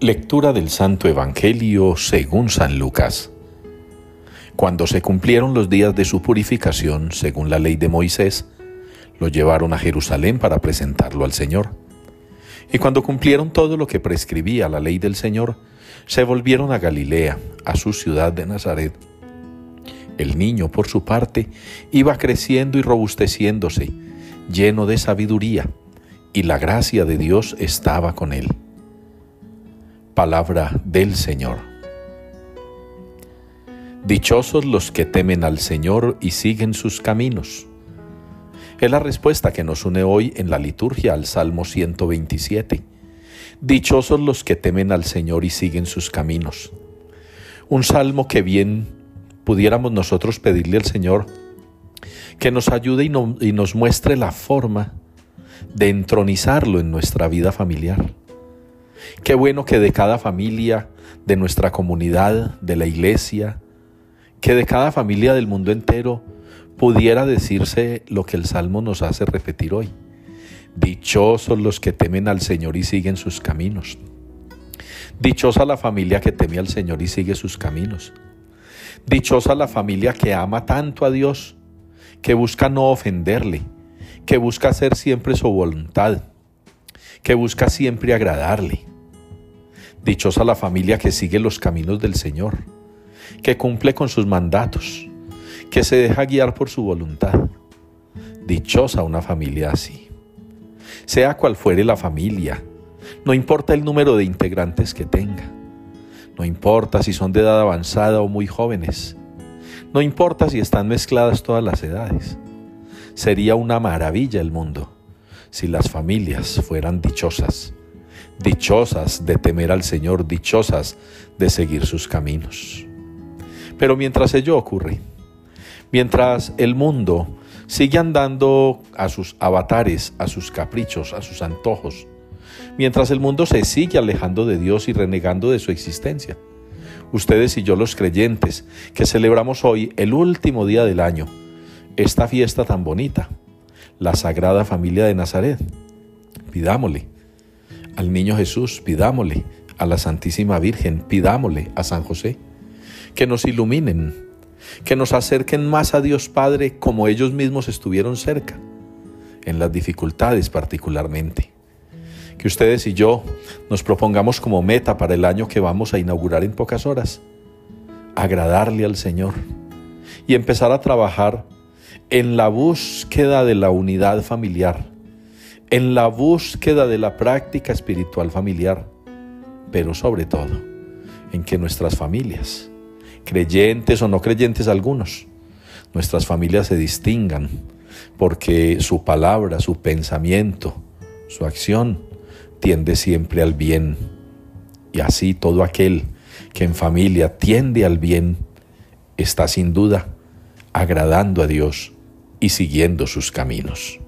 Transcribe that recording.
Lectura del Santo Evangelio según San Lucas. Cuando se cumplieron los días de su purificación, según la ley de Moisés, lo llevaron a Jerusalén para presentarlo al Señor. Y cuando cumplieron todo lo que prescribía la ley del Señor, se volvieron a Galilea, a su ciudad de Nazaret. El niño, por su parte, iba creciendo y robusteciéndose, lleno de sabiduría, y la gracia de Dios estaba con él. Palabra del Señor. Dichosos los que temen al Señor y siguen sus caminos. Es la respuesta que nos une hoy en la liturgia al Salmo 127. Dichosos los que temen al Señor y siguen sus caminos. Un salmo que bien pudiéramos nosotros pedirle al Señor que nos ayude y, y nos muestre la forma de entronizarlo en nuestra vida familiar Qué bueno que de cada familia, de nuestra comunidad, de la iglesia, que de cada familia del mundo entero pudiera decirse lo que el Salmo nos hace repetir hoy. Dichosos los que temen al Señor y siguen sus caminos. Dichosa la familia que teme al Señor y sigue sus caminos. Dichosa la familia que ama tanto a Dios, que busca no ofenderle, que busca hacer siempre su voluntad, que busca siempre agradarle. Dichosa la familia que sigue los caminos del Señor, que cumple con sus mandatos, que se deja guiar por su voluntad. Dichosa una familia así. Sea cual fuere la familia, no importa el número de integrantes que tenga, no importa si son de edad avanzada o muy jóvenes, no importa si están mezcladas todas las edades. Sería una maravilla el mundo si las familias fueran dichosas dichosas de temer al Señor, dichosas de seguir sus caminos. Pero mientras ello ocurre, mientras el mundo sigue andando a sus avatares, a sus caprichos, a sus antojos, mientras el mundo se sigue alejando de Dios y renegando de su existencia, ustedes y yo los creyentes que celebramos hoy el último día del año, esta fiesta tan bonita, la Sagrada Familia de Nazaret, pidámosle al niño Jesús, pidámosle a la Santísima Virgen, pidámosle a San José, que nos iluminen, que nos acerquen más a Dios Padre como ellos mismos estuvieron cerca, en las dificultades particularmente. Que ustedes y yo nos propongamos como meta para el año que vamos a inaugurar en pocas horas, agradarle al Señor y empezar a trabajar en la búsqueda de la unidad familiar en la búsqueda de la práctica espiritual familiar, pero sobre todo en que nuestras familias, creyentes o no creyentes algunos, nuestras familias se distingan porque su palabra, su pensamiento, su acción tiende siempre al bien. Y así todo aquel que en familia tiende al bien está sin duda agradando a Dios y siguiendo sus caminos.